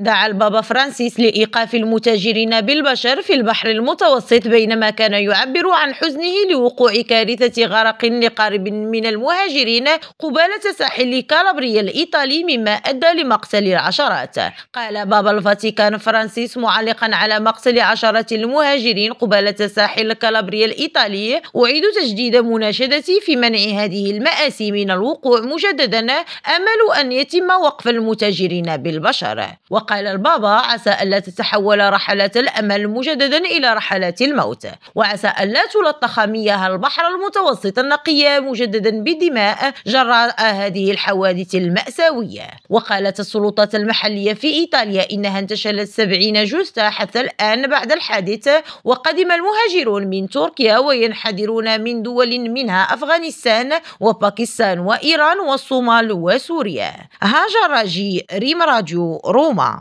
دعا البابا فرانسيس لإيقاف المتاجرين بالبشر في البحر المتوسط بينما كان يعبر عن حزنه لوقوع كارثة غرق لقارب من المهاجرين قبالة ساحل كالابريا الإيطالي مما أدى لمقتل العشرات. قال بابا الفاتيكان فرانسيس معلقا على مقتل عشرات المهاجرين قبالة ساحل كالابريا الإيطالي. أعيد تجديد مناشدتي في منع هذه المآسي من الوقوع مجددا. أمل أن يتم وقف المتاجرين بالبشر. وقال البابا عسى ألا تتحول رحلات الأمل مجددا إلى رحلات الموت. وعسى ألا تلطخ مياه البحر المتوسط النقية مجددا بدماء جراء هذه الحوادث المأساوية. وقالت السلطات المحلية في إيطاليا إنها انتشلت سبعين جثة حتى الآن بعد الحادث وقدم المهاجرون من تركيا وينحدرون من دول منها أفغانستان وباكستان وإيران والصومال وسوريا. هاجر راجي ريم راديو روما.